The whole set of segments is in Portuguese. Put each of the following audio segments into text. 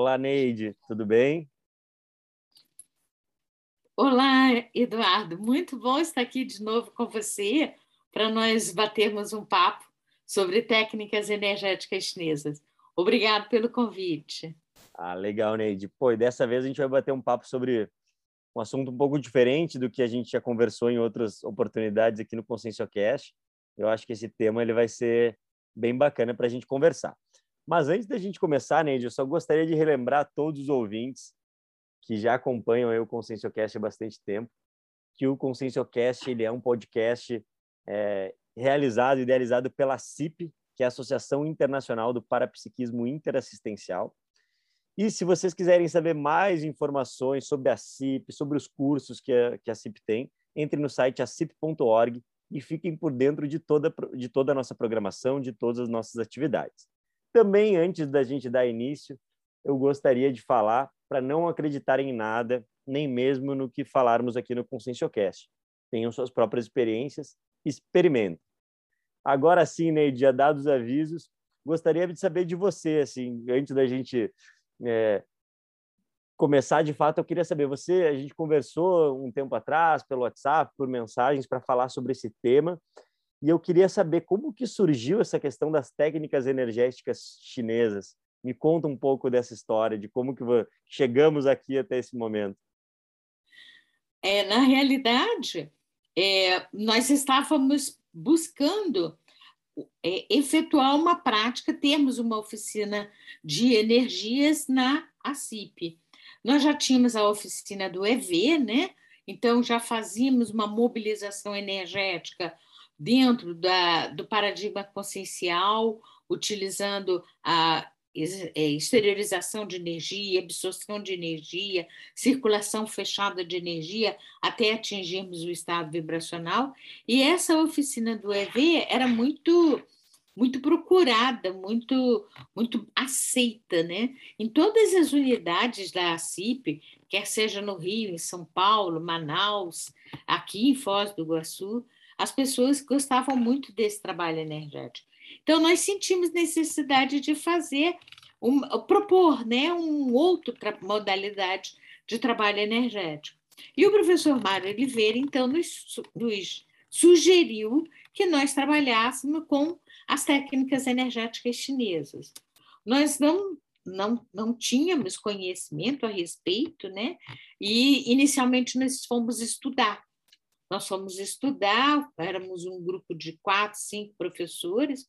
Olá, Neide, tudo bem? Olá, Eduardo. Muito bom estar aqui de novo com você para nós batermos um papo sobre técnicas energéticas chinesas. Obrigado pelo convite. Ah, legal, Neide. Pô, e dessa vez a gente vai bater um papo sobre um assunto um pouco diferente do que a gente já conversou em outras oportunidades aqui no ConsciencioCast. Eu acho que esse tema ele vai ser bem bacana para a gente conversar. Mas antes da gente começar, Neide, eu só gostaria de relembrar todos os ouvintes que já acompanham o ConsciencioCast há bastante tempo, que o ConsciencioCast ele é um podcast é, realizado e idealizado pela CIP, que é a Associação Internacional do Parapsiquismo Interassistencial. E se vocês quiserem saber mais informações sobre a CIP, sobre os cursos que a, que a CIP tem, entre no site acip.org e fiquem por dentro de toda, de toda a nossa programação, de todas as nossas atividades. Também, antes da gente dar início, eu gostaria de falar para não acreditar em nada, nem mesmo no que falarmos aqui no ConsciencioCast. Tenham suas próprias experiências, experimentem. Agora sim, Neide, já dados os avisos, gostaria de saber de você, assim, antes da gente é, começar de fato, eu queria saber, você, a gente conversou um tempo atrás pelo WhatsApp, por mensagens para falar sobre esse tema, e eu queria saber como que surgiu essa questão das técnicas energéticas chinesas. Me conta um pouco dessa história, de como que chegamos aqui até esse momento. É, na realidade, é, nós estávamos buscando é, efetuar uma prática, termos uma oficina de energias na ACIP. Nós já tínhamos a oficina do EV, né? Então já fazíamos uma mobilização energética dentro da, do paradigma consciencial, utilizando a é, exteriorização de energia, absorção de energia, circulação fechada de energia, até atingirmos o estado vibracional. E essa oficina do EV era muito muito procurada, muito muito aceita, né? Em todas as unidades da CIP, quer seja no Rio, em São Paulo, Manaus, aqui em Foz do Iguaçu, as pessoas gostavam muito desse trabalho energético. Então, nós sentimos necessidade de fazer, um, propor né, um outro modalidade de trabalho energético. E o professor Mário Oliveira, então, nos, nos sugeriu que nós trabalhássemos com as técnicas energéticas chinesas. Nós não, não, não tínhamos conhecimento a respeito, né? E inicialmente nós fomos estudar. Nós fomos estudar, éramos um grupo de quatro, cinco professores,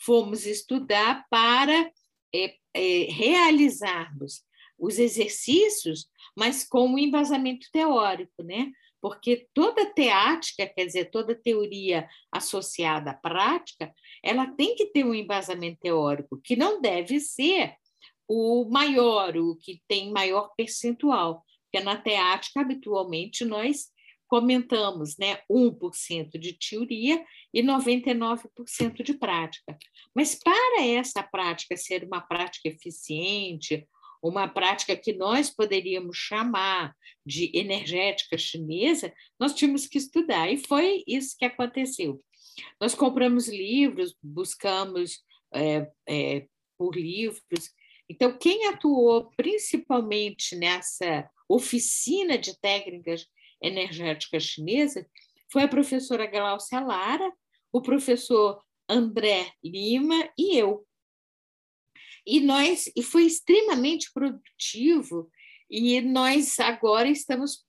fomos estudar para é, é, realizarmos os exercícios, mas com um embasamento teórico, né? Porque toda teática, quer dizer, toda teoria associada à prática, ela tem que ter um embasamento teórico, que não deve ser o maior, o que tem maior percentual, porque na teática, habitualmente, nós comentamos, né, 1% de teoria e 99% de prática. Mas para essa prática ser uma prática eficiente, uma prática que nós poderíamos chamar de energética chinesa, nós tínhamos que estudar, e foi isso que aconteceu. Nós compramos livros, buscamos é, é, por livros. Então, quem atuou principalmente nessa oficina de técnicas energética chinesa foi a professora Glaucia Lara, o professor André Lima e eu. E nós e foi extremamente produtivo e nós agora estamos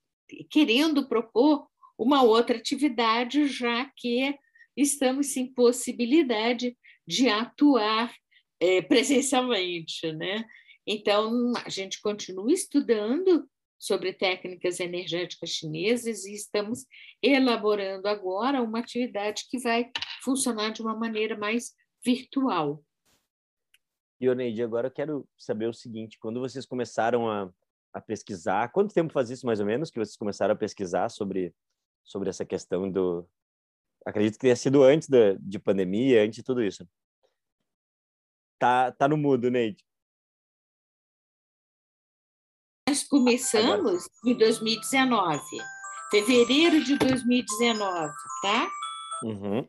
querendo propor uma outra atividade já que estamos sem possibilidade de atuar é, presencialmente, né? Então a gente continua estudando sobre técnicas energéticas chinesas e estamos elaborando agora uma atividade que vai funcionar de uma maneira mais virtual. Ioneide, agora eu quero saber o seguinte: quando vocês começaram a, a pesquisar, quanto tempo faz isso mais ou menos que vocês começaram a pesquisar sobre, sobre essa questão do. Acredito que tenha sido antes da, de pandemia, antes de tudo isso. Tá, tá no mudo, Neide. Começamos em 2019, fevereiro de 2019, tá? Uhum.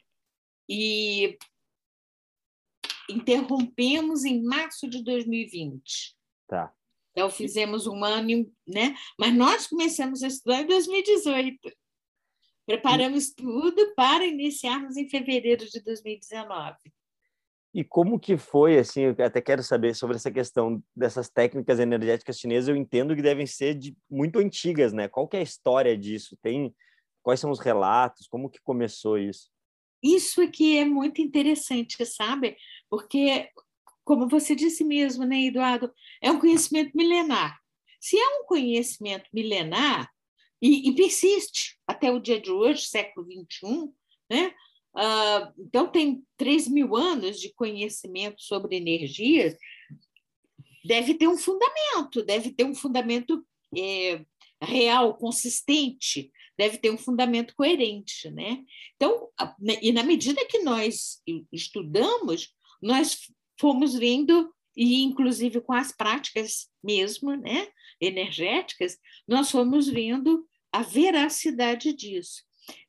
E interrompemos em março de 2020. Tá. Então, fizemos um ano, né? Mas nós começamos a estudar em 2018. Preparamos tudo para iniciarmos em fevereiro de 2019. E como que foi, assim, eu até quero saber sobre essa questão dessas técnicas energéticas chinesas, eu entendo que devem ser de, muito antigas, né? Qual que é a história disso? Tem quais são os relatos? Como que começou isso? Isso aqui é muito interessante, sabe? Porque, como você disse mesmo, né, Eduardo, é um conhecimento milenar. Se é um conhecimento milenar e, e persiste até o dia de hoje, século XXI, né? Uh, então, tem 3 mil anos de conhecimento sobre energia, deve ter um fundamento, deve ter um fundamento é, real, consistente, deve ter um fundamento coerente. Né? Então, e na medida que nós estudamos, nós fomos vendo, e inclusive com as práticas mesmo, né, energéticas, nós fomos vendo a veracidade disso.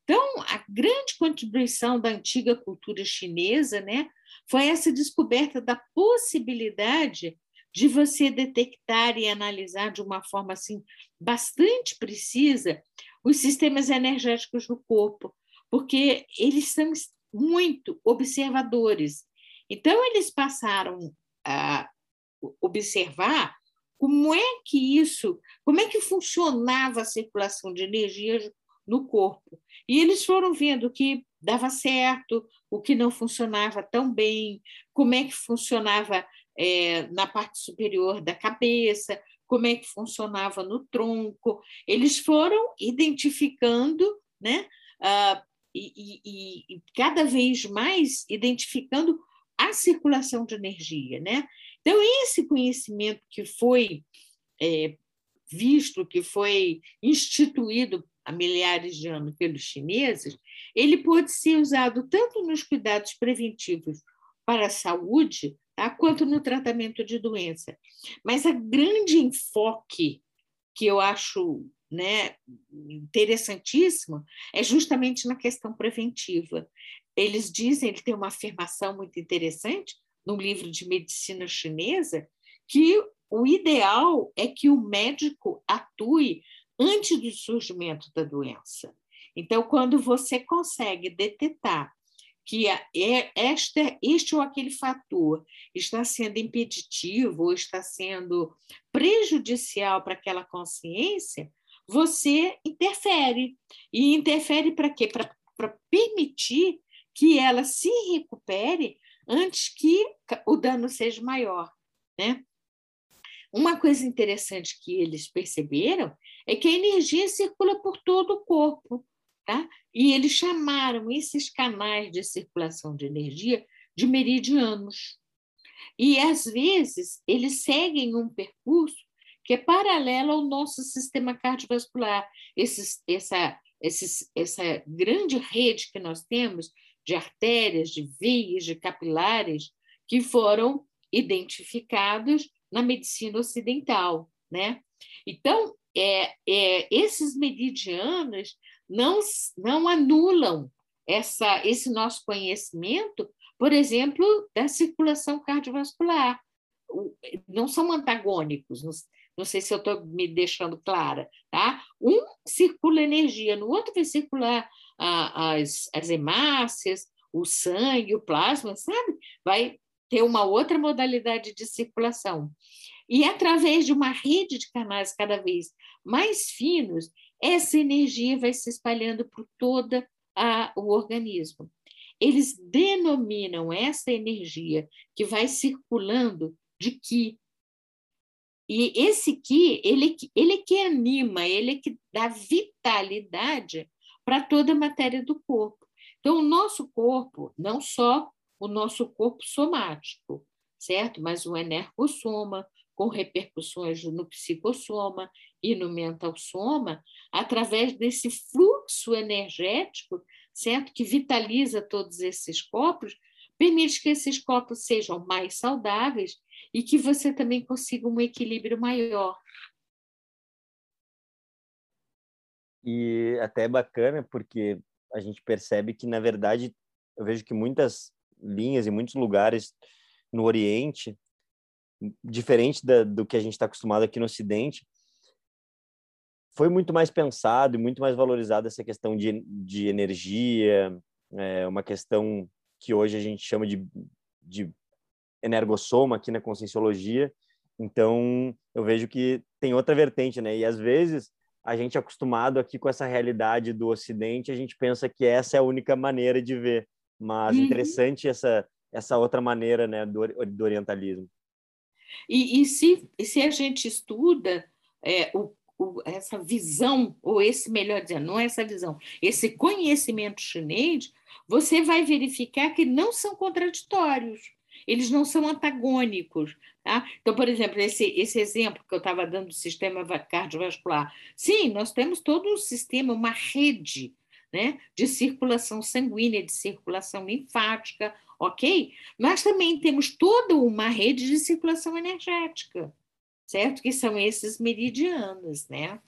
Então, a grande contribuição da antiga cultura chinesa né, foi essa descoberta da possibilidade de você detectar e analisar de uma forma assim bastante precisa os sistemas energéticos do corpo, porque eles são muito observadores. Então, eles passaram a observar como é que isso, como é que funcionava a circulação de energia no corpo. E eles foram vendo que dava certo, o que não funcionava tão bem, como é que funcionava é, na parte superior da cabeça, como é que funcionava no tronco. Eles foram identificando, né? Ah, e, e, e, cada vez mais identificando a circulação de energia, né? Então esse conhecimento que foi é, visto, que foi instituído há milhares de anos pelos chineses, ele pode ser usado tanto nos cuidados preventivos para a saúde, tá, quanto no tratamento de doença. Mas a grande enfoque que eu acho né, interessantíssimo é justamente na questão preventiva. Eles dizem, ele tem uma afirmação muito interessante no livro de medicina chinesa, que o ideal é que o médico atue antes do surgimento da doença. Então, quando você consegue detectar que é esta, este ou aquele fator está sendo impeditivo ou está sendo prejudicial para aquela consciência, você interfere. E interfere para quê? Para permitir que ela se recupere antes que o dano seja maior. Né? Uma coisa interessante que eles perceberam é que a energia circula por todo o corpo. Tá? E eles chamaram esses canais de circulação de energia de meridianos. E, às vezes, eles seguem um percurso que é paralelo ao nosso sistema cardiovascular. Esses, essa, esses, essa grande rede que nós temos de artérias, de veias, de capilares, que foram identificados na medicina ocidental. Né? Então, é, é, esses meridianos não, não anulam essa, esse nosso conhecimento, por exemplo, da circulação cardiovascular. Não são antagônicos, não, não sei se eu estou me deixando clara. Tá? Um circula energia, no outro vai circular as, as hemácias, o sangue, o plasma, sabe? Vai ter uma outra modalidade de circulação. E através de uma rede de canais cada vez mais finos, essa energia vai se espalhando por todo o organismo. Eles denominam essa energia que vai circulando de Qi. E esse Qi, ele, ele que anima, ele que dá vitalidade para toda a matéria do corpo. Então, o nosso corpo, não só o nosso corpo somático, certo? Mas o energossoma, com repercussões no psicossoma e no mental soma, através desse fluxo energético, certo? Que vitaliza todos esses corpos, permite que esses corpos sejam mais saudáveis e que você também consiga um equilíbrio maior. E até é bacana porque a gente percebe que, na verdade, eu vejo que muitas linhas e muitos lugares no Oriente diferente da, do que a gente está acostumado aqui no Ocidente, foi muito mais pensado e muito mais valorizado essa questão de, de energia, é uma questão que hoje a gente chama de, de energossoma aqui na conscienciologia. Então, eu vejo que tem outra vertente, né? E às vezes a gente acostumado aqui com essa realidade do Ocidente, a gente pensa que essa é a única maneira de ver. Mas uhum. interessante essa essa outra maneira, né, do, do orientalismo. E, e, se, se a gente estuda é, o, o, essa visão, ou esse, melhor dizendo, não é essa visão, esse conhecimento chinês, você vai verificar que não são contraditórios, eles não são antagônicos. Tá? Então, por exemplo, esse, esse exemplo que eu estava dando do sistema cardiovascular. Sim, nós temos todo um sistema, uma rede né, de circulação sanguínea, de circulação linfática, ok? Mas também temos toda uma rede de circulação energética, certo? Que são esses meridianos, né?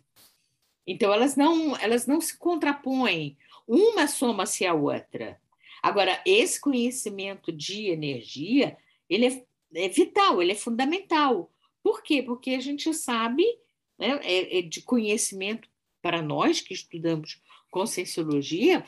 Então, elas não, elas não se contrapõem, uma soma-se à outra. Agora, esse conhecimento de energia, ele é, é, vital, ele é fundamental. Por quê? Porque a gente sabe, né, é, é de conhecimento para nós que estudamos conscienciologia,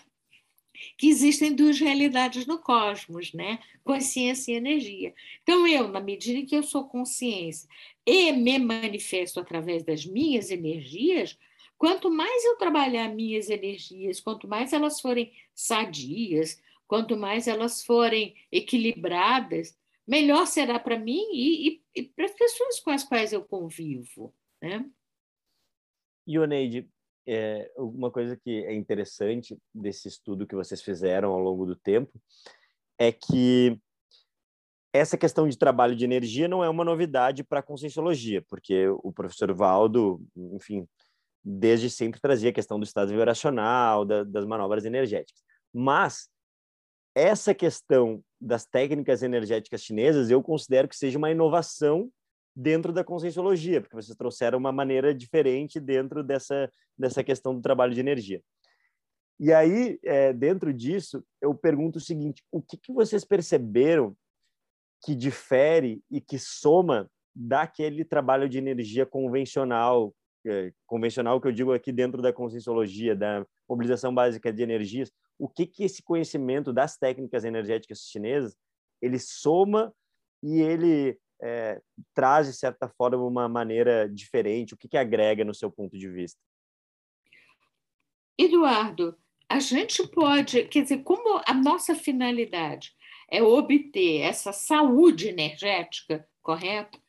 que existem duas realidades no cosmos, né? Consciência e energia. Então, eu, na medida em que eu sou consciência e me manifesto através das minhas energias, quanto mais eu trabalhar minhas energias, quanto mais elas forem sadias, quanto mais elas forem equilibradas, melhor será para mim e, e, e para as pessoas com as quais eu convivo, né? Ioneide, é, uma coisa que é interessante desse estudo que vocês fizeram ao longo do tempo é que essa questão de trabalho de energia não é uma novidade para a conscienciologia, porque o professor Valdo, enfim, desde sempre trazia a questão do estado vibracional, da, das manobras energéticas. Mas essa questão das técnicas energéticas chinesas eu considero que seja uma inovação dentro da conscienciologia, porque vocês trouxeram uma maneira diferente dentro dessa, dessa questão do trabalho de energia. E aí, é, dentro disso, eu pergunto o seguinte: o que, que vocês perceberam que difere e que soma daquele trabalho de energia convencional, é, convencional que eu digo aqui dentro da conscienciologia, da mobilização básica de energias, o que que esse conhecimento das técnicas energéticas chinesas ele soma e ele é, traz, de certa forma, uma maneira diferente? O que, que agrega no seu ponto de vista? Eduardo, a gente pode, quer dizer, como a nossa finalidade é obter essa saúde energética, correto?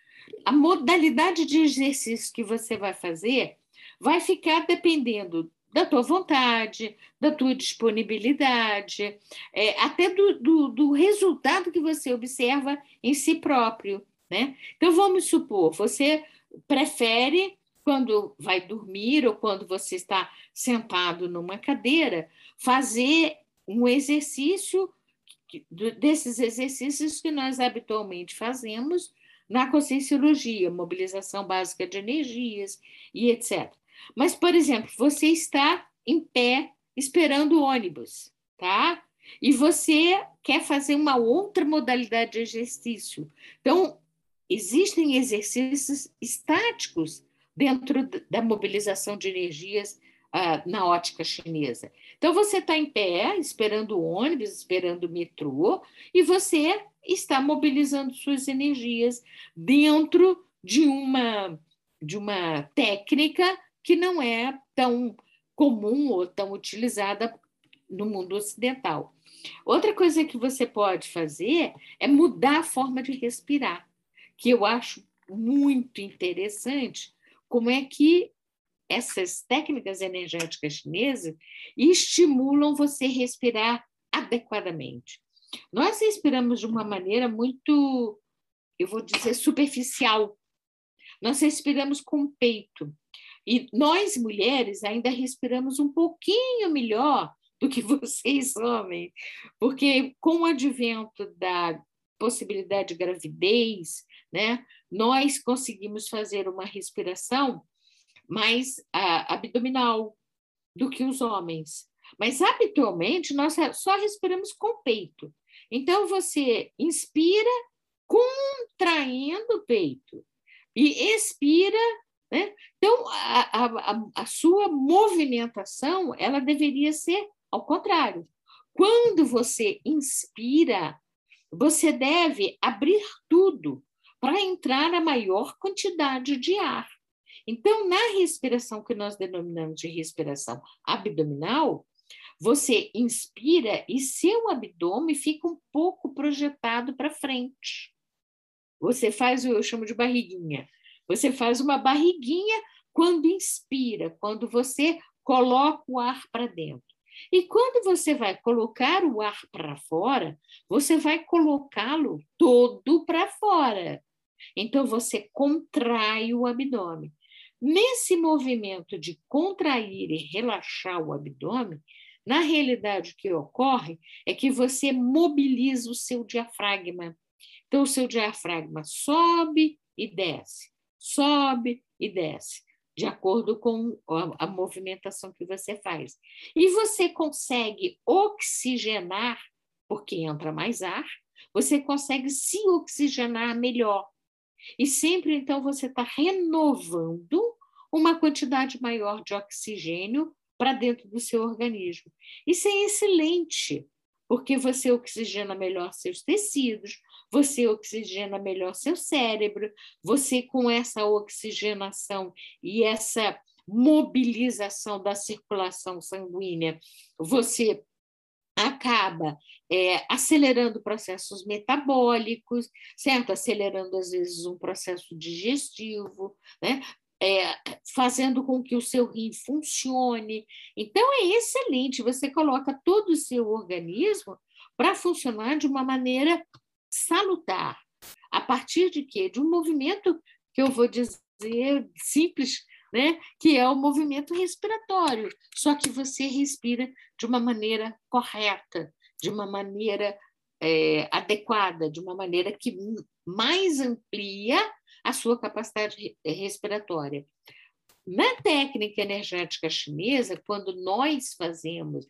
A modalidade de exercício que você vai fazer vai ficar dependendo da tua vontade, da tua disponibilidade, é, até do, do, do, resultado que você observa em si próprio. Né? Então, vamos supor, você prefere, quando vai dormir ou quando você está sentado numa cadeira, fazer um exercício desses exercícios que nós habitualmente fazemos na conscienciologia, mobilização básica de energias e etc. Mas, por exemplo, você está em pé esperando o ônibus, tá? E você quer fazer uma outra modalidade de exercício. Então, existem exercícios estáticos dentro da mobilização de energias uh, na ótica chinesa. Então, você está em pé, esperando o ônibus, esperando o metrô, e você está mobilizando suas energias dentro de uma, de uma técnica que não é tão comum ou tão utilizada no mundo ocidental. Outra coisa que você pode fazer é mudar a forma de respirar que eu acho muito interessante como é que essas técnicas energéticas chinesas estimulam você respirar adequadamente. Nós respiramos de uma maneira muito, eu vou dizer, superficial. Nós respiramos com o peito. E nós, mulheres, ainda respiramos um pouquinho melhor do que vocês, homens, porque com o advento da possibilidade de gravidez, né, nós conseguimos fazer uma respiração mais ah, abdominal do que os homens. Mas habitualmente nós só respiramos com o peito. Então você inspira contraindo o peito e expira. Né? Então, a, a, a sua movimentação ela deveria ser ao contrário. Quando você inspira, você deve abrir tudo para entrar a maior quantidade de ar. Então, na respiração que nós denominamos de respiração abdominal, você inspira e seu abdômen fica um pouco projetado para frente. Você faz, eu chamo de barriguinha. Você faz uma barriguinha quando inspira, quando você coloca o ar para dentro. E quando você vai colocar o ar para fora, você vai colocá-lo todo para fora. Então você contrai o abdômen. Nesse movimento de contrair e relaxar o abdômen, na realidade o que ocorre é que você mobiliza o seu diafragma. Então o seu diafragma sobe e desce, sobe e desce de acordo com a, a movimentação que você faz. E você consegue oxigenar, porque entra mais ar, você consegue se oxigenar melhor. E sempre, então, você está renovando uma quantidade maior de oxigênio para dentro do seu organismo. Isso é excelente, porque você oxigena melhor seus tecidos, você oxigena melhor seu cérebro, você com essa oxigenação e essa mobilização da circulação sanguínea, você acaba é, acelerando processos metabólicos, certo? Acelerando, às vezes, um processo digestivo, né? É, fazendo com que o seu rim funcione. Então, é excelente, você coloca todo o seu organismo para funcionar de uma maneira salutar. A partir de quê? De um movimento que eu vou dizer simples, né? que é o movimento respiratório. Só que você respira de uma maneira correta, de uma maneira é, adequada, de uma maneira que mais amplia a sua capacidade respiratória. Na técnica energética chinesa, quando nós fazemos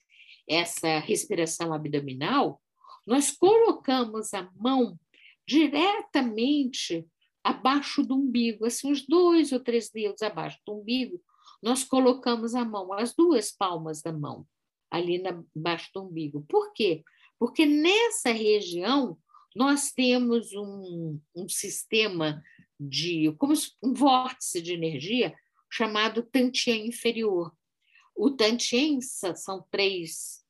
essa respiração abdominal, nós colocamos a mão diretamente abaixo do umbigo, assim, uns dois ou três dedos abaixo do umbigo, nós colocamos a mão, as duas palmas da mão, ali na, abaixo do umbigo. Por quê? Porque nessa região nós temos um, um sistema de, como um vórtice de energia chamado Tantien inferior. O Tantien são três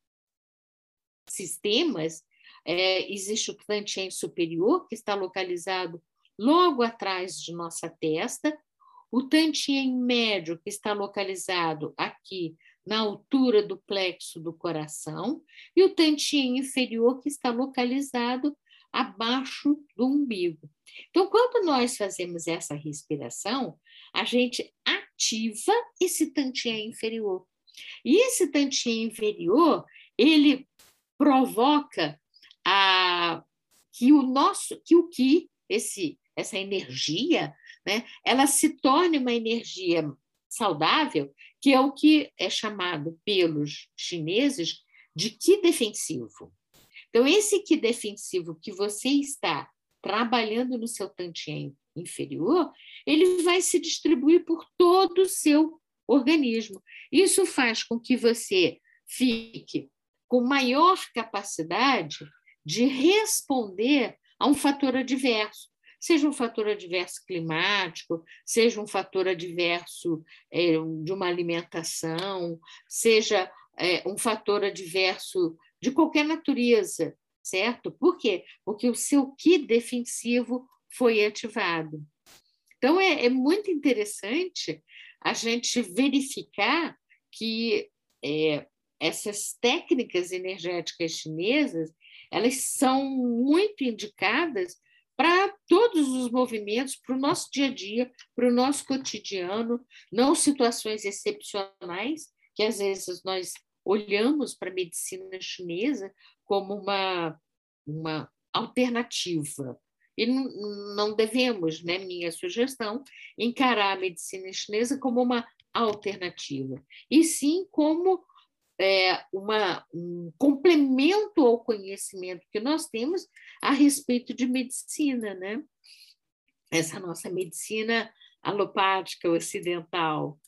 sistemas é, existe o Tantien superior, que está localizado logo atrás de nossa testa, o Tantien médio, que está localizado aqui na altura do plexo do coração, e o Tantien inferior, que está localizado abaixo do umbigo. Então, quando nós fazemos essa respiração, a gente ativa esse Tantien inferior. E esse Tantien inferior, ele provoca a, que o nosso, que o que esse essa energia, né, ela se torne uma energia saudável, que é o que é chamado pelos chineses de ki defensivo. Então, esse ki defensivo que você está trabalhando no seu tantien inferior, ele vai se distribuir por todo o seu organismo. Isso faz com que você fique com maior capacidade de responder a um fator adverso, seja um fator adverso climático, seja um fator adverso é, de uma alimentação, seja é, um fator adverso de qualquer natureza, certo? Por quê? Porque o seu ki defensivo foi ativado. Então, é, é muito interessante a gente verificar que é, essas técnicas energéticas chinesas elas são muito indicadas para todos os movimentos, para o nosso dia a dia, para o nosso cotidiano, não situações excepcionais, que às vezes nós olhamos para a medicina chinesa como uma, uma alternativa. E não devemos, né, minha sugestão, encarar a medicina chinesa como uma alternativa, e sim como é, uma, um complemento ao conhecimento que nós temos a respeito de medicina, né? Essa nossa medicina alopática ocidental.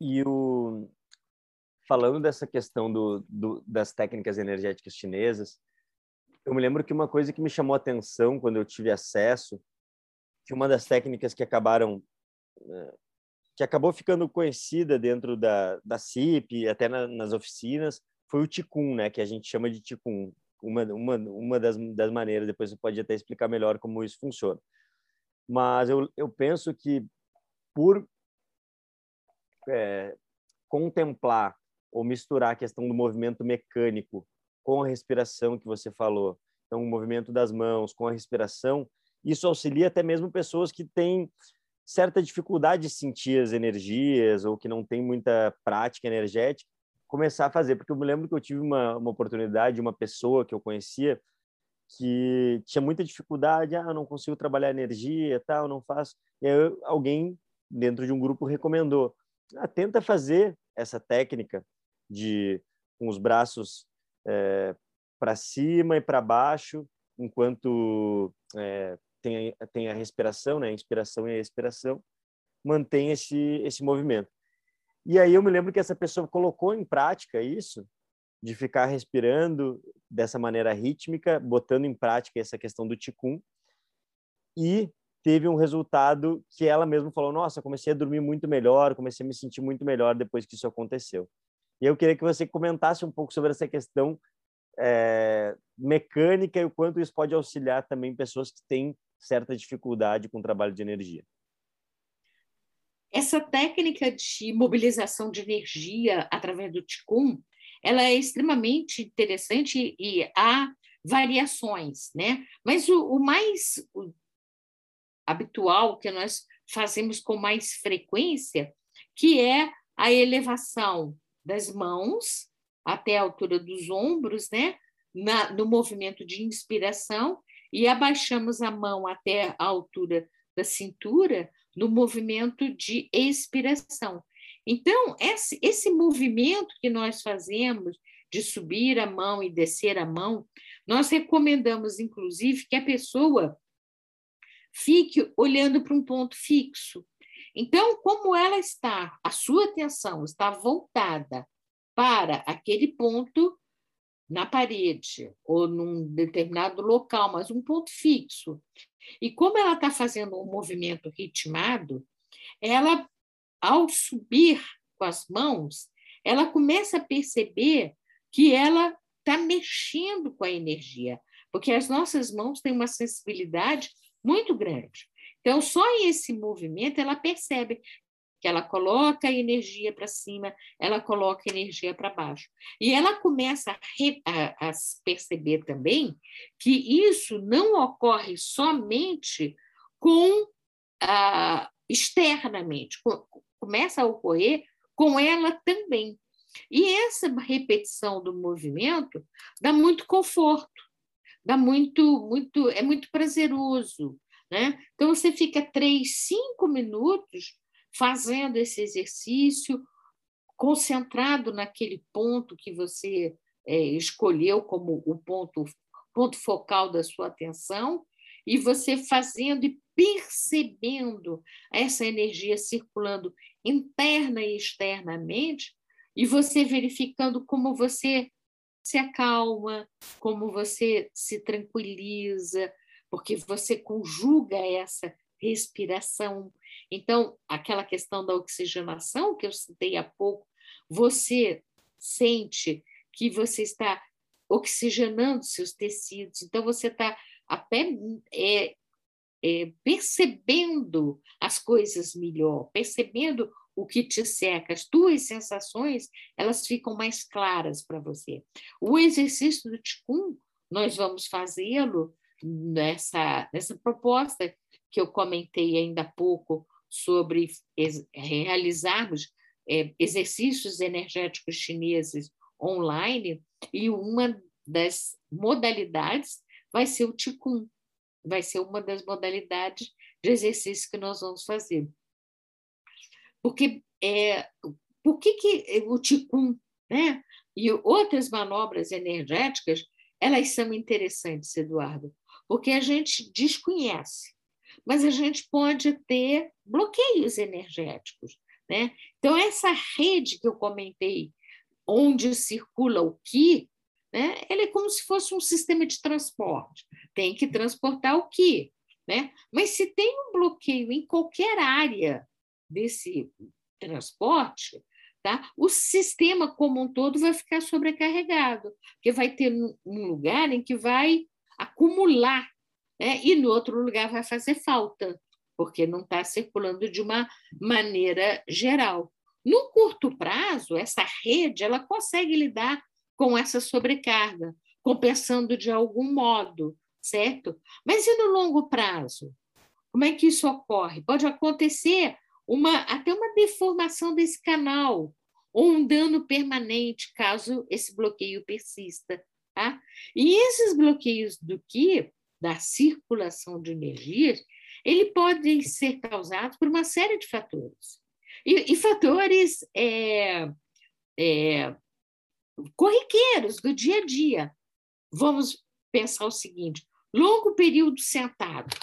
E o falando dessa questão do, do, das técnicas energéticas chinesas, eu me lembro que uma coisa que me chamou a atenção quando eu tive acesso, que uma das técnicas que acabaram que acabou ficando conhecida dentro da, da CIP, até na, nas oficinas, foi o Ticum, né, que a gente chama de Ticum. Uma, uma, uma das, das maneiras, depois você pode até explicar melhor como isso funciona. Mas eu, eu penso que por é, contemplar ou misturar a questão do movimento mecânico com a respiração que você falou, então o movimento das mãos com a respiração, isso auxilia até mesmo pessoas que têm certa dificuldade de sentir as energias ou que não tem muita prática energética, começar a fazer. Porque eu me lembro que eu tive uma, uma oportunidade, uma pessoa que eu conhecia que tinha muita dificuldade, ah, não consigo trabalhar energia, tal, não faço. E aí alguém dentro de um grupo recomendou, ah, tenta fazer essa técnica de com os braços é, para cima e para baixo, enquanto é, tem a, tem a respiração, né? A inspiração e a expiração, mantém esse, esse movimento. E aí eu me lembro que essa pessoa colocou em prática isso, de ficar respirando dessa maneira rítmica, botando em prática essa questão do ticum, e teve um resultado que ela mesma falou: Nossa, comecei a dormir muito melhor, comecei a me sentir muito melhor depois que isso aconteceu. E eu queria que você comentasse um pouco sobre essa questão é, mecânica e o quanto isso pode auxiliar também pessoas que têm certa dificuldade com o trabalho de energia. Essa técnica de mobilização de energia através do Ticum, ela é extremamente interessante e há variações, né? Mas o, o mais habitual que nós fazemos com mais frequência, que é a elevação das mãos até a altura dos ombros, né? Na, no movimento de inspiração e abaixamos a mão até a altura da cintura no movimento de expiração. Então, esse, esse movimento que nós fazemos de subir a mão e descer a mão, nós recomendamos, inclusive, que a pessoa fique olhando para um ponto fixo. Então, como ela está, a sua atenção está voltada para aquele ponto, na parede ou num determinado local, mas um ponto fixo. E como ela está fazendo um movimento ritmado, ela, ao subir com as mãos, ela começa a perceber que ela está mexendo com a energia, porque as nossas mãos têm uma sensibilidade muito grande. Então, só esse movimento ela percebe que ela coloca energia para cima, ela coloca energia para baixo. E ela começa a, re, a, a, perceber também que isso não ocorre somente com ah, externamente, com, começa a ocorrer com ela também. E essa repetição do movimento dá muito conforto, dá muito, muito, é muito prazeroso. Né? Então, você fica três, cinco minutos fazendo esse exercício, concentrado naquele ponto que você é, escolheu como o ponto, ponto focal da sua atenção, e você fazendo e percebendo essa energia circulando interna e externamente, e você verificando como você se acalma, como você se tranquiliza, porque você conjuga essa respiração. Então, aquela questão da oxigenação que eu citei há pouco, você sente que você está oxigenando seus tecidos, então você está até é, é, percebendo as coisas melhor, percebendo o que te cerca, as tuas sensações, elas ficam mais claras para você. O exercício do Ticum, nós vamos fazê-lo nessa, nessa proposta que eu comentei ainda há pouco sobre realizarmos é, exercícios energéticos chineses online, e uma das modalidades vai ser o Qigong, vai ser uma das modalidades de exercício que nós vamos fazer. Porque é, por que, que o Ticum né, e outras manobras energéticas elas são interessantes, Eduardo? Porque a gente desconhece, mas a gente pode ter bloqueios energéticos. Né? Então, essa rede que eu comentei, onde circula o que, né, ela é como se fosse um sistema de transporte. Tem que transportar o que. Né? Mas se tem um bloqueio em qualquer área desse transporte, tá? o sistema como um todo vai ficar sobrecarregado, porque vai ter um lugar em que vai acumular, né? e no outro lugar vai fazer falta, porque não está circulando de uma maneira geral. No curto prazo, essa rede ela consegue lidar com essa sobrecarga, compensando de algum modo, certo? Mas e no longo prazo? Como é que isso ocorre? Pode acontecer uma, até uma deformação desse canal, ou um dano permanente, caso esse bloqueio persista. Tá? E esses bloqueios do que, da circulação de energias, ele podem ser causados por uma série de fatores. E, e fatores é, é, corriqueiros do dia a dia. Vamos pensar o seguinte: longo período sentado,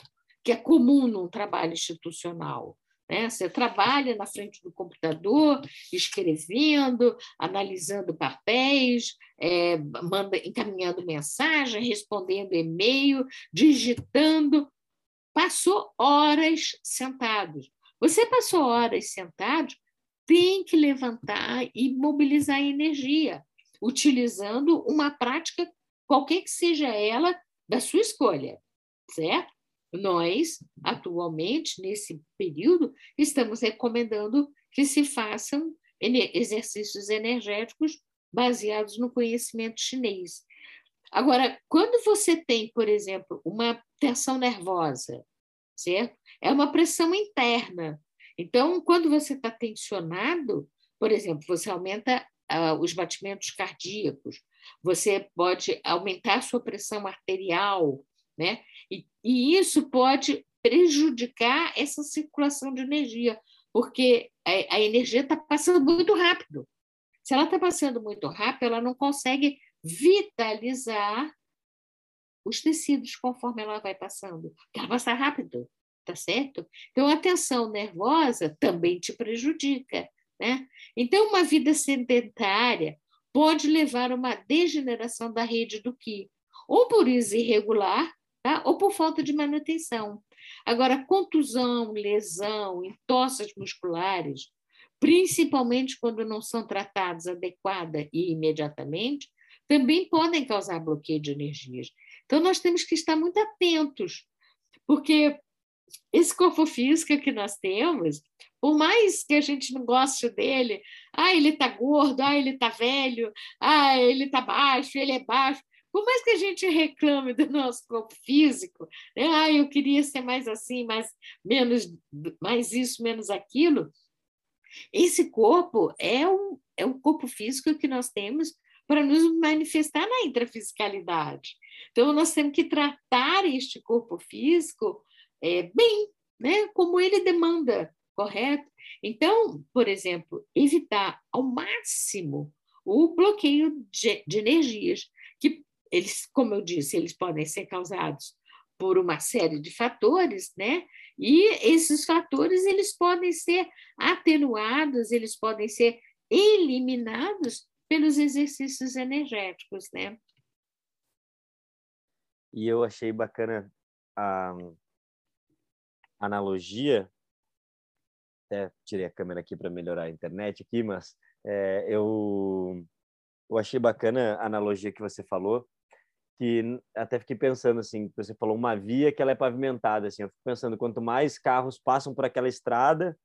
que é comum num trabalho institucional. Né? Você trabalha na frente do computador, escrevendo, analisando papéis, é, manda, encaminhando mensagem, respondendo e-mail, digitando. Passou horas sentados. Você passou horas sentado, tem que levantar e mobilizar energia, utilizando uma prática, qualquer que seja ela, da sua escolha, certo? Nós, atualmente, nesse período, estamos recomendando que se façam exercícios energéticos baseados no conhecimento chinês. Agora, quando você tem, por exemplo, uma tensão nervosa, certo? É uma pressão interna. Então, quando você está tensionado, por exemplo, você aumenta uh, os batimentos cardíacos, você pode aumentar a sua pressão arterial, né? E, e isso pode prejudicar essa circulação de energia, porque a, a energia está passando muito rápido. Se ela está passando muito rápido, ela não consegue vitalizar os tecidos conforme ela vai passando, ela passa rápido, tá certo? Então, a tensão nervosa também te prejudica, né? Então, uma vida sedentária pode levar a uma degeneração da rede do Qi, ou por isso irregular, tá? ou por falta de manutenção. Agora, contusão, lesão, entorses musculares, principalmente quando não são tratados adequada e imediatamente, também podem causar bloqueio de energias. Então, nós temos que estar muito atentos, porque esse corpo físico que nós temos, por mais que a gente não goste dele, ah, ele está gordo, ah, ele está velho, ah, ele está baixo, ele é baixo, por mais que a gente reclame do nosso corpo físico, né? ah, eu queria ser mais assim, mais, menos, mais isso, menos aquilo, esse corpo é um, é um corpo físico que nós temos para nos manifestar na intrafisicalidade. Então, nós temos que tratar este corpo físico é, bem, né? como ele demanda, correto? Então, por exemplo, evitar ao máximo o bloqueio de, de energias, que eles, como eu disse, eles podem ser causados por uma série de fatores, né? E esses fatores eles podem ser atenuados, eles podem ser eliminados pelos exercícios energéticos, né? E eu achei bacana a analogia, até tirei a câmera aqui para melhorar a internet aqui, mas é, eu eu achei bacana a analogia que você falou, que até fiquei pensando assim, você falou uma via que ela é pavimentada, assim, eu fico pensando quanto mais carros passam por aquela estrada,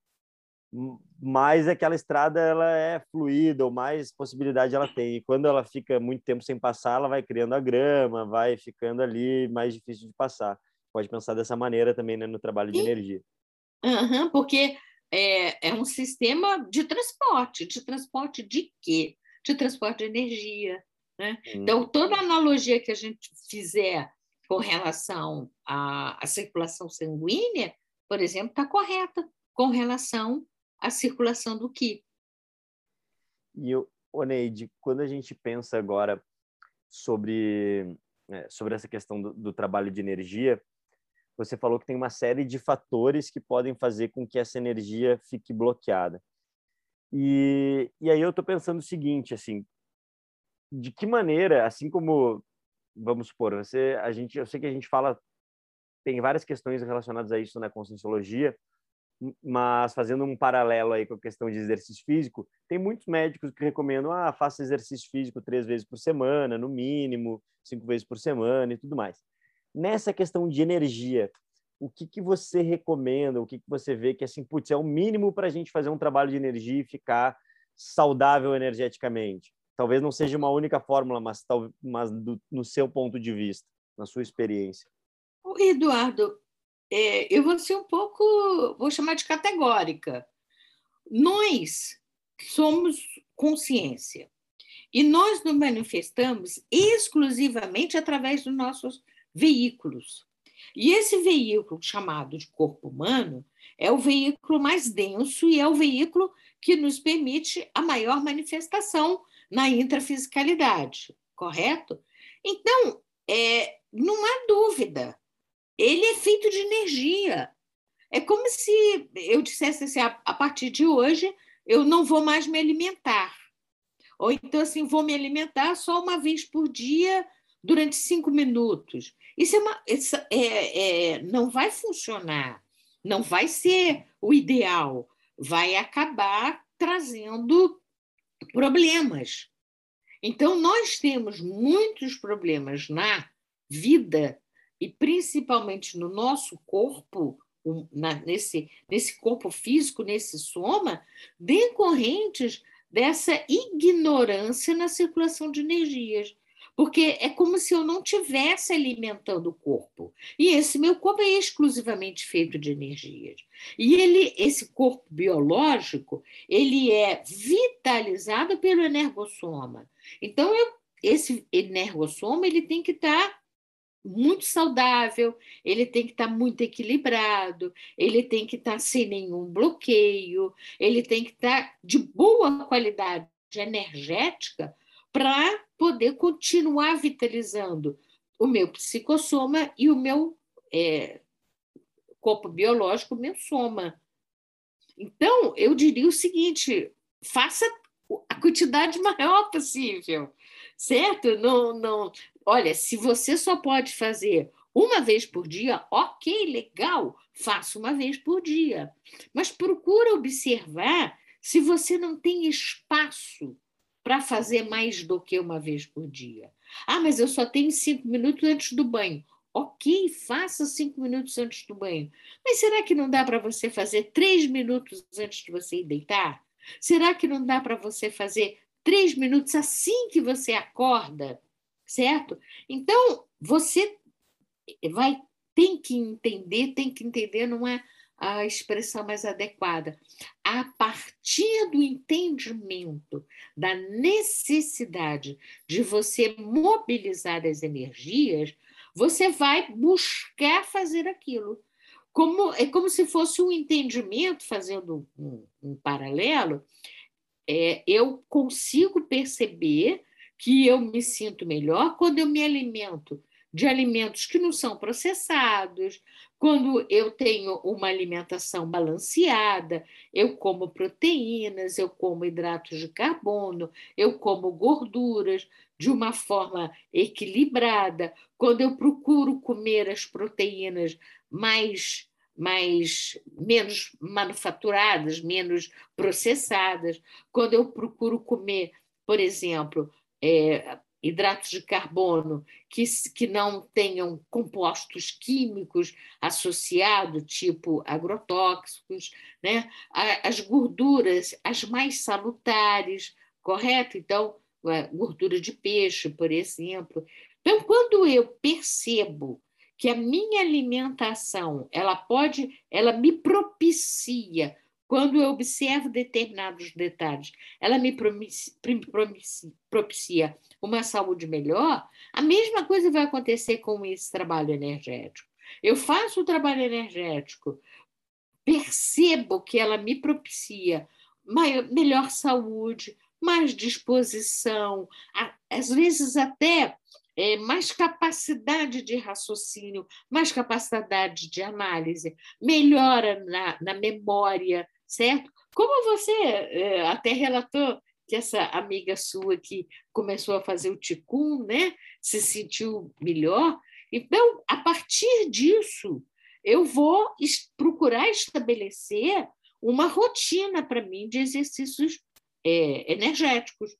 mais aquela estrada ela é fluida ou mais possibilidade ela tem. E quando ela fica muito tempo sem passar, ela vai criando a grama, vai ficando ali mais difícil de passar. Pode pensar dessa maneira também né, no trabalho de energia. Uhum, porque é, é um sistema de transporte. De transporte de quê? De transporte de energia. Né? Hum. Então, toda analogia que a gente fizer com relação à, à circulação sanguínea, por exemplo, está correta com relação a circulação do Qi. E, Oneide, quando a gente pensa agora sobre, é, sobre essa questão do, do trabalho de energia, você falou que tem uma série de fatores que podem fazer com que essa energia fique bloqueada. E, e aí eu estou pensando o seguinte, assim, de que maneira, assim como, vamos supor, você, a gente, eu sei que a gente fala, tem várias questões relacionadas a isso na conscienciologia, mas fazendo um paralelo aí com a questão de exercício físico, tem muitos médicos que recomendam, ah, faça exercício físico três vezes por semana, no mínimo, cinco vezes por semana e tudo mais. Nessa questão de energia, o que, que você recomenda, o que, que você vê que, assim, putz, é o mínimo para a gente fazer um trabalho de energia e ficar saudável energeticamente? Talvez não seja uma única fórmula, mas, tal, mas do, no seu ponto de vista, na sua experiência. Eduardo, é, eu vou ser um pouco, vou chamar de categórica. Nós somos consciência e nós nos manifestamos exclusivamente através dos nossos veículos. E esse veículo chamado de corpo humano é o veículo mais denso e é o veículo que nos permite a maior manifestação na intrafisicalidade, correto? Então, é, não há dúvida ele é feito de energia. É como se eu dissesse assim, a, partir de hoje eu não vou mais me alimentar. Ou então, assim, vou me alimentar só uma vez por dia durante cinco minutos. Isso, é uma, isso é, é, não vai funcionar, não vai ser o ideal, vai acabar trazendo problemas. Então, nós temos muitos problemas na vida e principalmente no nosso corpo, na, nesse, nesse corpo físico, nesse soma, decorrentes dessa ignorância na circulação de energias. Porque é como se eu não tivesse alimentando o corpo. E esse meu corpo é exclusivamente feito de energias. E ele, esse corpo biológico, ele é vitalizado pelo energossoma. Então, eu, esse energossoma ele tem que estar muito saudável, ele tem que estar tá muito equilibrado, ele tem que estar tá sem nenhum bloqueio, ele tem que estar tá de boa qualidade energética para poder continuar vitalizando o meu psicossoma e o meu é, corpo biológico, o meu soma. Então, eu diria o seguinte: faça a quantidade maior possível, certo? Não, não, Olha, se você só pode fazer uma vez por dia, ok, legal, faça uma vez por dia. Mas procura observar se você não tem espaço para fazer mais do que uma vez por dia. Ah, mas eu só tenho cinco minutos antes do banho. Ok, faça cinco minutos antes do banho. Mas será que não dá para você fazer três minutos antes de você ir deitar? Será que não dá para você fazer três minutos assim que você acorda? certo? Então, você vai tem que entender, tem que entender, não é a expressão mais adequada. A partir do entendimento da necessidade de você mobilizar as energias, você vai buscar fazer aquilo. Como, é como se fosse um entendimento, fazendo um, um paralelo, é, eu consigo perceber que eu me sinto melhor quando eu me alimento de alimentos que não são processados, quando eu tenho uma alimentação balanceada, eu como proteínas, eu como hidratos de carbono, eu como gorduras de uma forma equilibrada, quando eu procuro comer as proteínas mais mais menos manufaturadas, menos processadas, quando eu procuro comer, por exemplo, é, hidratos de carbono que, que não tenham compostos químicos associados, tipo agrotóxicos, né? as gorduras, as mais salutares, correto? Então, gordura de peixe, por exemplo. Então, quando eu percebo que a minha alimentação ela pode, ela me propicia quando eu observo determinados detalhes, ela me propicia uma saúde melhor, a mesma coisa vai acontecer com esse trabalho energético. Eu faço o trabalho energético percebo que ela me propicia maior, melhor saúde, mais disposição, às vezes até é, mais capacidade de raciocínio, mais capacidade de análise, melhora na, na memória, certo? Como você é, até relatou que essa amiga sua que começou a fazer o ticum, né, se sentiu melhor. Então, a partir disso, eu vou procurar estabelecer uma rotina para mim de exercícios é, energéticos.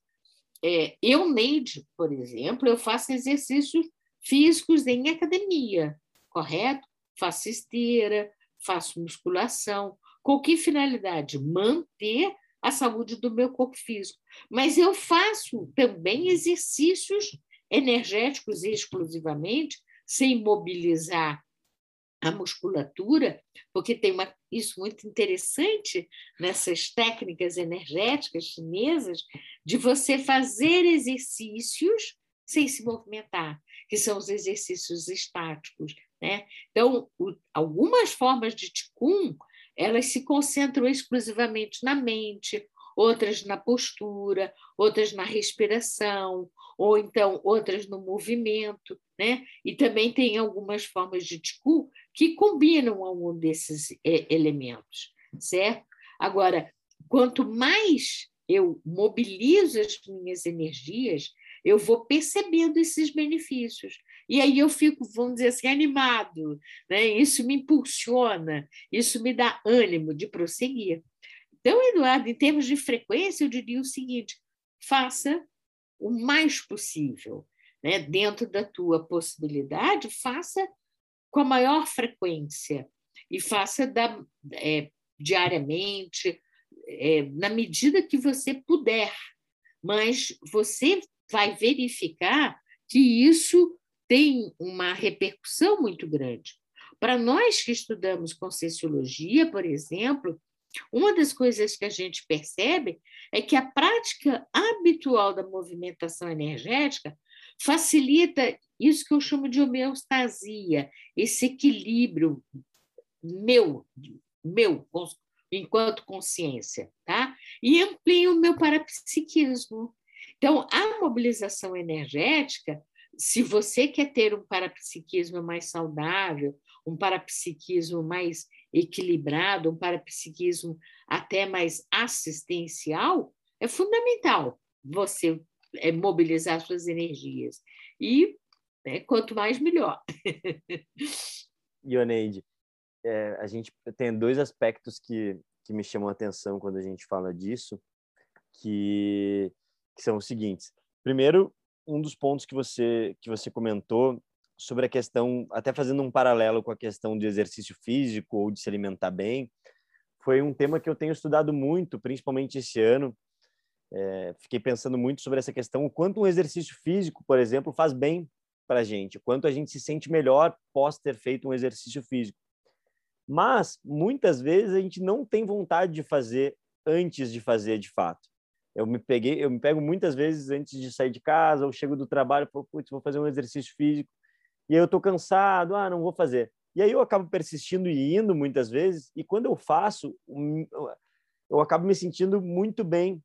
É, eu, Neide, por exemplo, eu faço exercícios físicos em academia, correto? Faço esteira, faço musculação. Com que finalidade? Manter a saúde do meu corpo físico. Mas eu faço também exercícios energéticos exclusivamente, sem mobilizar a musculatura, porque tem uma, isso muito interessante nessas técnicas energéticas chinesas, de você fazer exercícios sem se movimentar, que são os exercícios estáticos. Né? Então, o, algumas formas de Qigong, elas se concentram exclusivamente na mente, outras na postura, outras na respiração, ou então outras no movimento, né? E também tem algumas formas de Qigong que combinam algum desses é, elementos, certo? Agora, quanto mais eu mobilizo as minhas energias, eu vou percebendo esses benefícios. E aí eu fico, vamos dizer assim, animado, né? isso me impulsiona, isso me dá ânimo de prosseguir. Então, Eduardo, em termos de frequência, eu diria o seguinte: faça o mais possível, né? dentro da tua possibilidade, faça com a maior frequência e faça da, é, diariamente, é, na medida que você puder, mas você vai verificar que isso tem uma repercussão muito grande. Para nós que estudamos Conscienciologia, por exemplo, uma das coisas que a gente percebe é que a prática habitual da movimentação energética facilita isso que eu chamo de homeostasia, esse equilíbrio meu, meu enquanto consciência, tá? E amplia o meu parapsiquismo. Então, a mobilização energética, se você quer ter um parapsiquismo mais saudável, um parapsiquismo mais equilibrado, um parapsiquismo até mais assistencial, é fundamental você é, mobilizar suas energias. E né, quanto mais, melhor. Ioneide, é, a gente tem dois aspectos que, que me chamam a atenção quando a gente fala disso, que, que são os seguintes. Primeiro, um dos pontos que você, que você comentou sobre a questão, até fazendo um paralelo com a questão de exercício físico ou de se alimentar bem, foi um tema que eu tenho estudado muito, principalmente esse ano. É, fiquei pensando muito sobre essa questão, o quanto um exercício físico, por exemplo, faz bem para a gente, o quanto a gente se sente melhor pós ter feito um exercício físico. Mas, muitas vezes, a gente não tem vontade de fazer antes de fazer de fato. Eu me peguei, eu me pego muitas vezes antes de sair de casa, ou chego do trabalho, putz, vou fazer um exercício físico, e aí eu estou cansado, ah, não vou fazer. E aí eu acabo persistindo e indo muitas vezes, e quando eu faço, eu acabo me sentindo muito bem.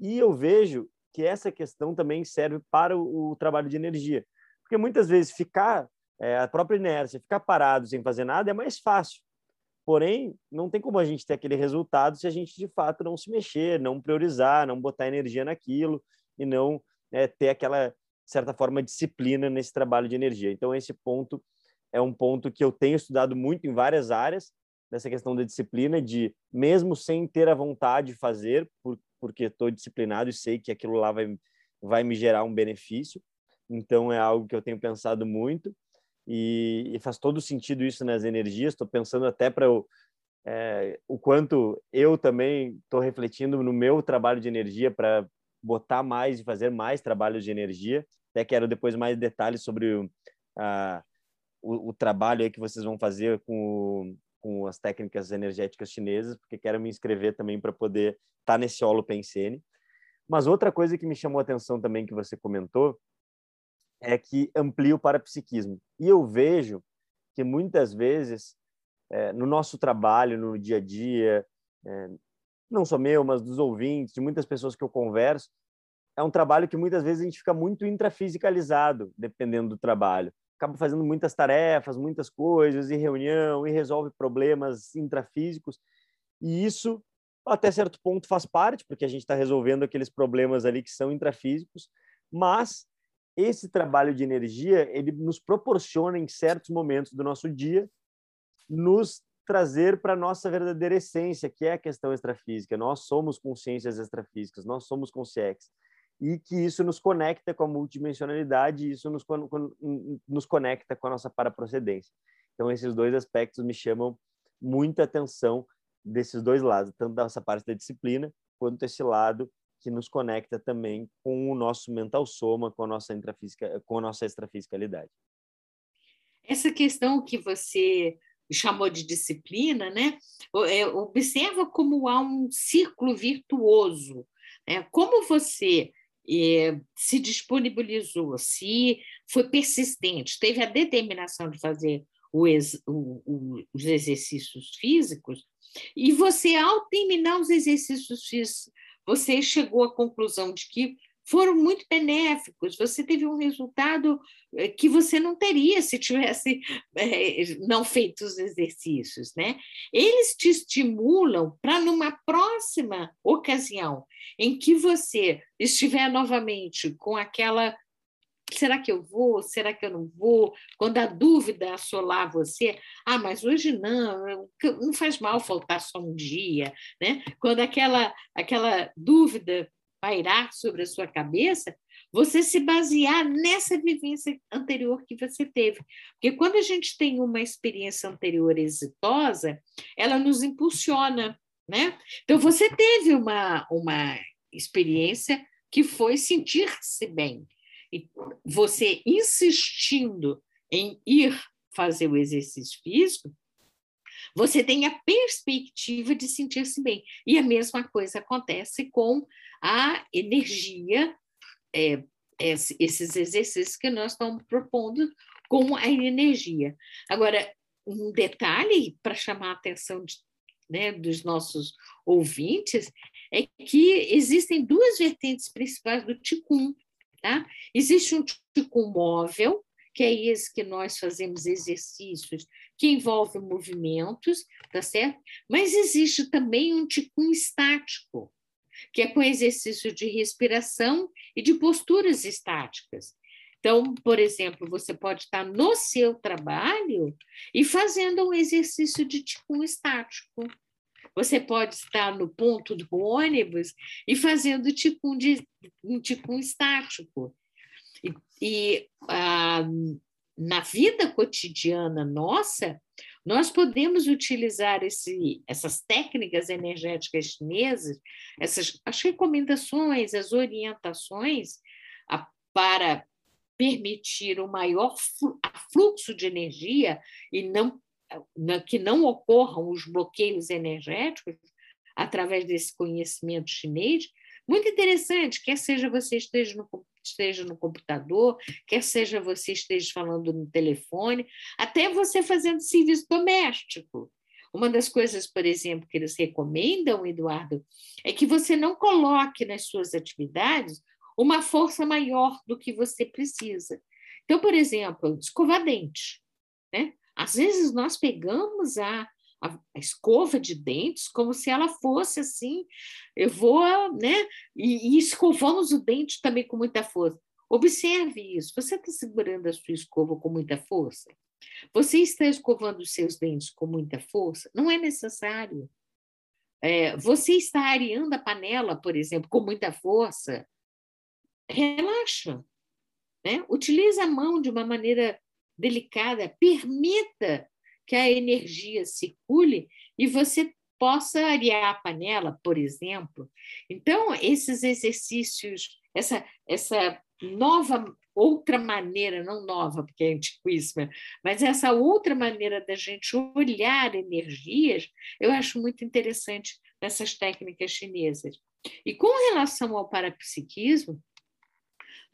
E eu vejo que essa questão também serve para o, o trabalho de energia. Porque muitas vezes ficar, é, a própria inércia, ficar parado sem fazer nada é mais fácil. Porém, não tem como a gente ter aquele resultado se a gente de fato não se mexer, não priorizar, não botar energia naquilo e não é, ter aquela certa forma, disciplina nesse trabalho de energia. Então, esse ponto é um ponto que eu tenho estudado muito em várias áreas, nessa questão da disciplina, de mesmo sem ter a vontade de fazer, por, porque estou disciplinado e sei que aquilo lá vai, vai me gerar um benefício. Então, é algo que eu tenho pensado muito e, e faz todo sentido isso nas energias. Estou pensando até para é, o quanto eu também estou refletindo no meu trabalho de energia para botar mais e fazer mais trabalhos de energia. Até quero depois mais detalhes sobre o, a, o, o trabalho aí que vocês vão fazer com, com as técnicas energéticas chinesas, porque quero me inscrever também para poder estar tá nesse holo pensene. Mas outra coisa que me chamou a atenção também que você comentou é que amplia o parapsiquismo. E eu vejo que muitas vezes é, no nosso trabalho, no dia a dia, é, não só meu, mas dos ouvintes, de muitas pessoas que eu converso, é um trabalho que muitas vezes a gente fica muito intrafisicalizado, dependendo do trabalho. Acaba fazendo muitas tarefas, muitas coisas, em reunião, e resolve problemas intrafísicos. E isso, até certo ponto, faz parte, porque a gente está resolvendo aqueles problemas ali que são intrafísicos, mas esse trabalho de energia, ele nos proporciona, em certos momentos do nosso dia, nos trazer para nossa verdadeira essência, que é a questão extrafísica. Nós somos consciências extrafísicas, nós somos consciex e que isso nos conecta com a multidimensionalidade isso nos, nos conecta com a nossa paraprocedência. Então, esses dois aspectos me chamam muita atenção desses dois lados, tanto dessa parte da disciplina, quanto esse lado que nos conecta também com o nosso mental soma, com a nossa intrafísica, com a nossa extrafisicalidade. Essa questão que você chamou de disciplina, né? É, observa como há um círculo virtuoso. Né? Como você é, se disponibilizou, se foi persistente, teve a determinação de fazer ex, o, o, os exercícios físicos, e você, ao terminar os exercícios físicos, você chegou à conclusão de que foram muito benéficos, você teve um resultado eh, que você não teria se tivesse é, não feito os exercícios, né? Eles te estimulam para numa próxima ocasião em que você estiver novamente com aquela será que eu vou? Será que eu não vou? Quando a dúvida assolar você, ah, mas hoje não, não faz mal faltar só um dia, né? Quando aquela aquela dúvida pairar sobre a sua cabeça, você se basear nessa vivência anterior que você teve. Porque quando a gente tem uma experiência anterior exitosa, ela nos impulsiona, né? Então, você teve uma, uma experiência que foi sentir-se bem. E você insistindo em ir fazer o exercício físico, você tem a perspectiva de sentir-se bem. E a mesma coisa acontece com a energia, é, esses exercícios que nós estamos propondo com a energia. Agora, um detalhe para chamar a atenção de, né, dos nossos ouvintes é que existem duas vertentes principais do Ticum. Tá? Existe um Ticum móvel, que é esse que nós fazemos exercícios que envolvem movimentos, tá certo? Mas existe também um Ticum estático, que é com exercício de respiração e de posturas estáticas. Então, por exemplo, você pode estar no seu trabalho e fazendo um exercício de ticum estático. Você pode estar no ponto do ônibus e fazendo ticum de, um ticum estático. E, e ah, na vida cotidiana nossa, nós podemos utilizar esse, essas técnicas energéticas chinesas, essas, as recomendações, as orientações a, para permitir um maior fluxo de energia e não que não ocorram os bloqueios energéticos através desse conhecimento chinês, muito interessante, quer seja você esteja no esteja no computador, quer seja você esteja falando no telefone, até você fazendo serviço doméstico. Uma das coisas, por exemplo, que eles recomendam, Eduardo, é que você não coloque nas suas atividades uma força maior do que você precisa. Então, por exemplo, escovar dente. Né? Às vezes nós pegamos a, a, a, escova de dentes como se ela fosse assim, eu vou, né? E, e escovamos o dente também com muita força. Observe isso. Você está segurando a sua escova com muita força? Você está escovando os seus dentes com muita força? Não é necessário. É, você está areando a panela, por exemplo, com muita força? Relaxa. Né? Utilize a mão de uma maneira delicada. Permita que a energia circule e você possa arear a panela, por exemplo. Então, esses exercícios, essa, essa nova, outra maneira, não nova, porque é antiquíssima, mas essa outra maneira da gente olhar energias, eu acho muito interessante nessas técnicas chinesas. E com relação ao parapsiquismo,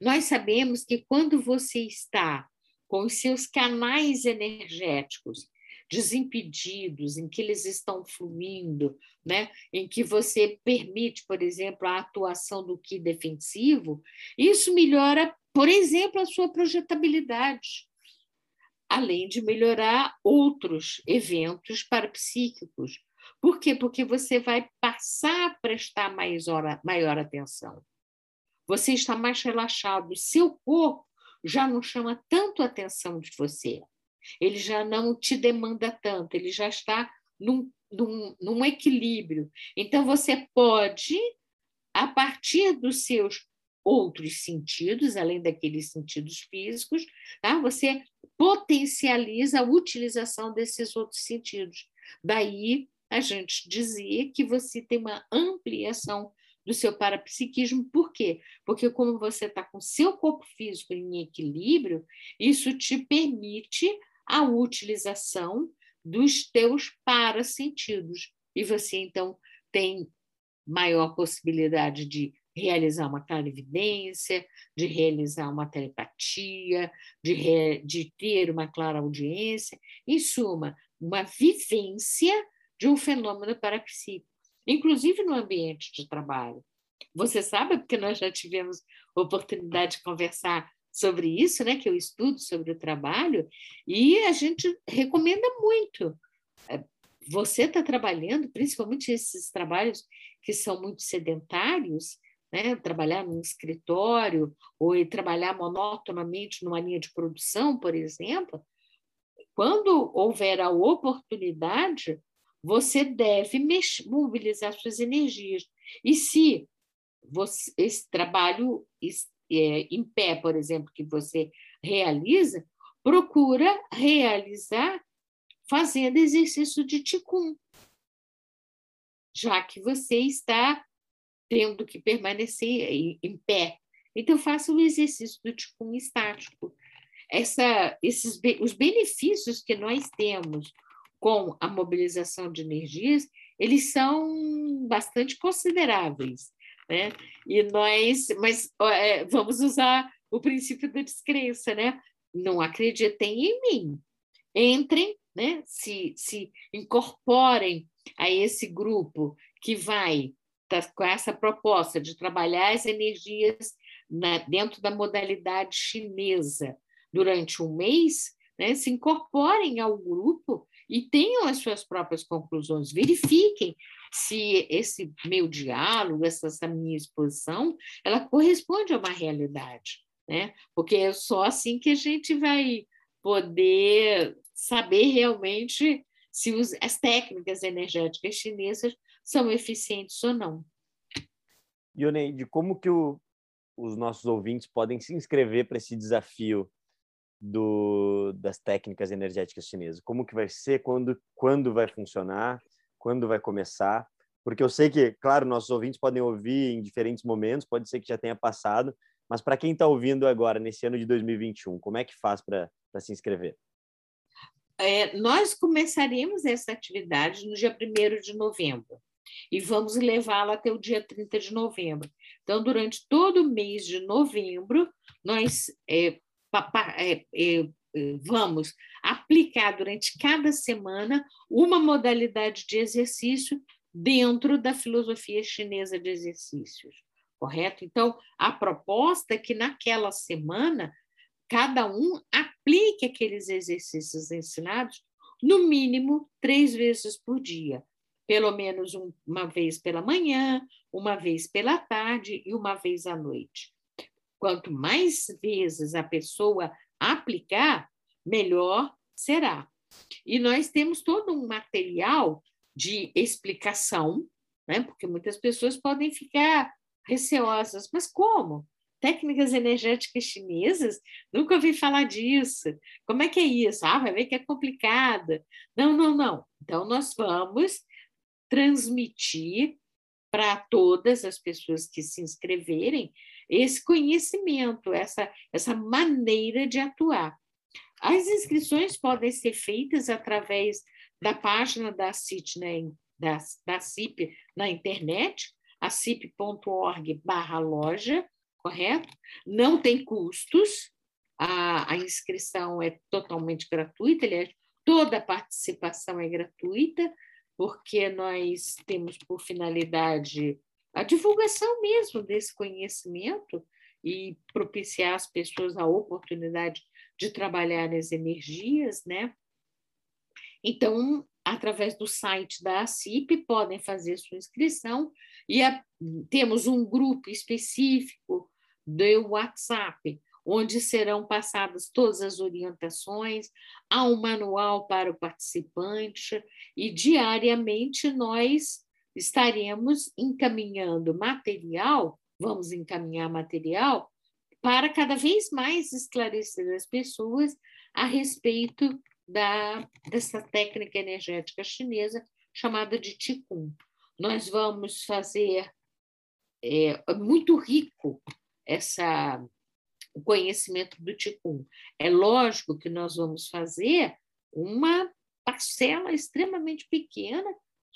nós sabemos que quando você está com os seus canais energéticos desimpedidos, em que eles estão fluindo, né? em que você permite, por exemplo, a atuação do que defensivo, isso melhora, por exemplo, a sua projetabilidade, além de melhorar outros eventos parapsíquicos. Por quê? Porque você vai passar a prestar mais hora, maior atenção. Você está mais relaxado, seu corpo já não chama tanto a atenção de você ele já não te demanda tanto, ele já está num, num, num equilíbrio. Então, você pode, a partir dos seus outros sentidos, além daqueles sentidos físicos, tá? você potencializa a utilização desses outros sentidos. Daí a gente dizia que você tem uma ampliação do seu parapsiquismo. Por quê? Porque como você está com seu corpo físico em equilíbrio, isso te permite a utilização dos teus parasentidos. E você, então, tem maior possibilidade de realizar uma clarividência, de realizar uma telepatia, de, re... de ter uma clara audiência, em suma, uma vivência de um fenômeno parapsíquico, inclusive no ambiente de trabalho. Você sabe, porque nós já tivemos oportunidade de conversar sobre isso, né, que eu estudo sobre o trabalho, e a gente recomenda muito. É, você está trabalhando, principalmente esses trabalhos que são muito sedentários, né, trabalhar num escritório ou trabalhar monotonamente numa linha de produção, por exemplo, quando houver a oportunidade, você deve mobilizar suas energias. E se você, esse trabalho é, em pé, por exemplo, que você realiza, procura realizar fazendo exercício de ticum, já que você está tendo que permanecer em pé. Então, faça o exercício do ticum estático. Essa, esses, os benefícios que nós temos com a mobilização de energias, eles são bastante consideráveis né? E nós, mas é, vamos usar o princípio da descrença, né? Não acreditem em mim. Entrem, né? Se, se incorporem a esse grupo que vai tá, com essa proposta de trabalhar as energias na, dentro da modalidade chinesa durante um mês, né? Se incorporem ao grupo e tenham as suas próprias conclusões, verifiquem se esse meu diálogo, essa, essa minha exposição, ela corresponde a uma realidade, né? Porque é só assim que a gente vai poder saber realmente se os, as técnicas energéticas chinesas são eficientes ou não. Ioneide, como que o, os nossos ouvintes podem se inscrever para esse desafio do, das técnicas energéticas chinesas? Como que vai ser? Quando, quando vai funcionar? Quando vai começar? Porque eu sei que, claro, nossos ouvintes podem ouvir em diferentes momentos, pode ser que já tenha passado, mas para quem está ouvindo agora, nesse ano de 2021, como é que faz para se inscrever? É, nós começaremos essa atividade no dia 1 de novembro e vamos levá-la até o dia 30 de novembro. Então, durante todo o mês de novembro, nós é, vamos aplicar durante cada semana uma modalidade de exercício dentro da filosofia chinesa de exercícios, correto? Então, a proposta é que naquela semana cada um aplique aqueles exercícios ensinados no mínimo três vezes por dia, pelo menos uma vez pela manhã, uma vez pela tarde e uma vez à noite. Quanto mais vezes a pessoa aplicar, melhor será. E nós temos todo um material de explicação, né? porque muitas pessoas podem ficar receosas, mas como? Técnicas energéticas chinesas? Nunca ouvi falar disso. Como é que é isso? Ah, vai ver que é complicada. Não, não, não. Então, nós vamos transmitir para todas as pessoas que se inscreverem esse conhecimento, essa, essa maneira de atuar. As inscrições podem ser feitas através da página da CIT, né, da, da CIP na internet, a cip.org barra loja, correto? Não tem custos, a, a inscrição é totalmente gratuita, aliás, Toda a participação é gratuita, porque nós temos por finalidade a divulgação mesmo desse conhecimento e propiciar às pessoas a oportunidade de trabalhar as energias, né? Então, através do site da ACIP, podem fazer sua inscrição e a, temos um grupo específico do WhatsApp, onde serão passadas todas as orientações, há um manual para o participante e diariamente nós estaremos encaminhando material, vamos encaminhar material para cada vez mais esclarecer as pessoas a respeito da, dessa técnica energética chinesa chamada de Qigong. Nós vamos fazer é, muito rico essa o conhecimento do Qigong. É lógico que nós vamos fazer uma parcela extremamente pequena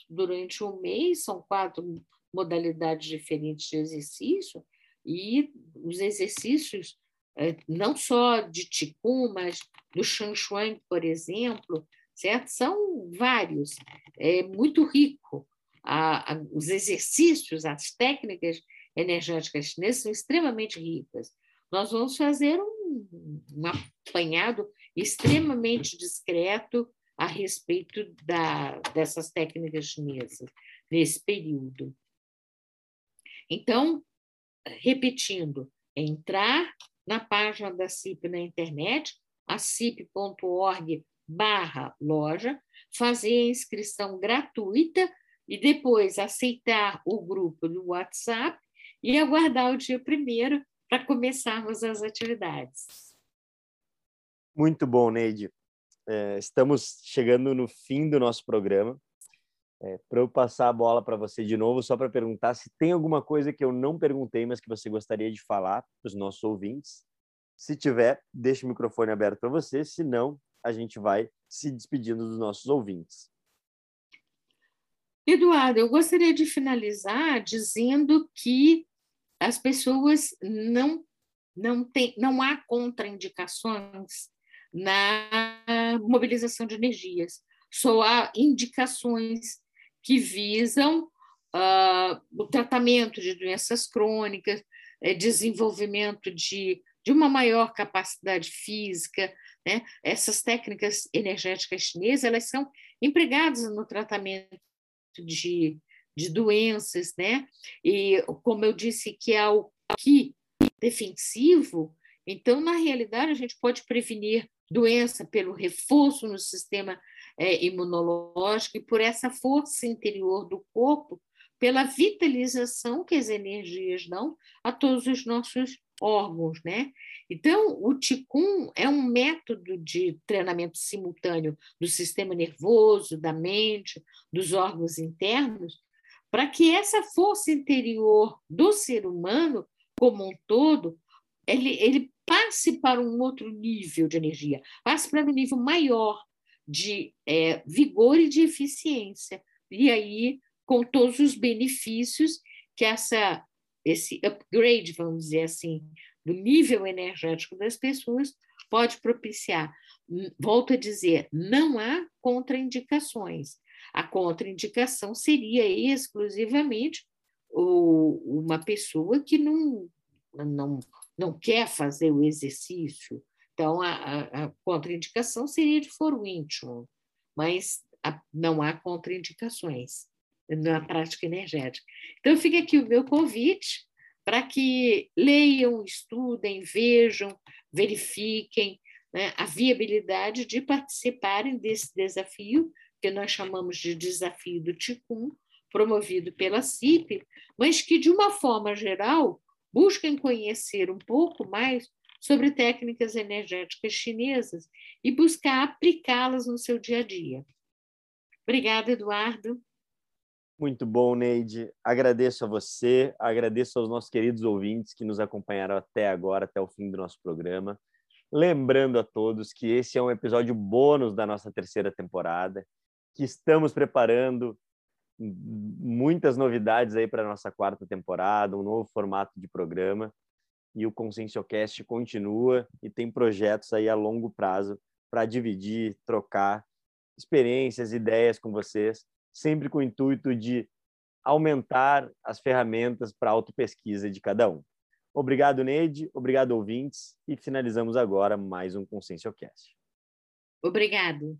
durante um mês, são quatro modalidades diferentes de exercício, e os exercícios, é, não só de Qigong, mas do Shanshuang, por exemplo, certo? São vários, é muito rico. A, a, os exercícios, as técnicas energéticas chinesas são extremamente ricas. Nós vamos fazer um, um apanhado extremamente discreto a respeito da, dessas técnicas chinesas nesse período. Então, repetindo, entrar na página da CIP na internet, a cip.org barra loja, fazer a inscrição gratuita e depois aceitar o grupo do WhatsApp e aguardar o dia primeiro para começarmos as atividades. Muito bom, Neide. É, estamos chegando no fim do nosso programa. É, para eu passar a bola para você de novo, só para perguntar se tem alguma coisa que eu não perguntei, mas que você gostaria de falar para os nossos ouvintes. Se tiver, deixe o microfone aberto para você, se não, a gente vai se despedindo dos nossos ouvintes. Eduardo, eu gostaria de finalizar dizendo que as pessoas não não tem não há contraindicações na mobilização de energias, só há indicações que visam uh, o tratamento de doenças crônicas, é, desenvolvimento de, de uma maior capacidade física. Né? Essas técnicas energéticas chinesas elas são empregadas no tratamento de de doenças, né? E como eu disse que é o que defensivo, então na realidade a gente pode prevenir doença pelo reforço no sistema é, imunológico e por essa força interior do corpo, pela vitalização que as energias dão a todos os nossos órgãos, né? Então, o Qigong é um método de treinamento simultâneo do sistema nervoso, da mente, dos órgãos internos, para que essa força interior do ser humano como um todo ele, ele passe para um outro nível de energia, passe para um nível maior de é, vigor e de eficiência. E aí, com todos os benefícios que essa, esse upgrade, vamos dizer assim, do nível energético das pessoas pode propiciar. Volto a dizer, não há contraindicações. A contraindicação seria exclusivamente uma pessoa que não, não, não quer fazer o exercício. Então, a, a contraindicação seria de foro íntimo, mas a, não há contraindicações na prática energética. Então, fica aqui o meu convite para que leiam, estudem, vejam, verifiquem né, a viabilidade de participarem desse desafio que nós chamamos de desafio do Ticum, promovido pela CIP, mas que, de uma forma geral, busquem conhecer um pouco mais sobre técnicas energéticas chinesas e buscar aplicá-las no seu dia a dia. Obrigada, Eduardo. Muito bom, Neide. Agradeço a você, agradeço aos nossos queridos ouvintes que nos acompanharam até agora, até o fim do nosso programa. Lembrando a todos que esse é um episódio bônus da nossa terceira temporada que estamos preparando muitas novidades aí para nossa quarta temporada, um novo formato de programa. E o Conscienciocast continua e tem projetos aí a longo prazo para dividir, trocar experiências, ideias com vocês, sempre com o intuito de aumentar as ferramentas para autopesquisa de cada um. Obrigado, Neide. Obrigado, ouvintes. E finalizamos agora mais um Conscienciocast. Obrigado.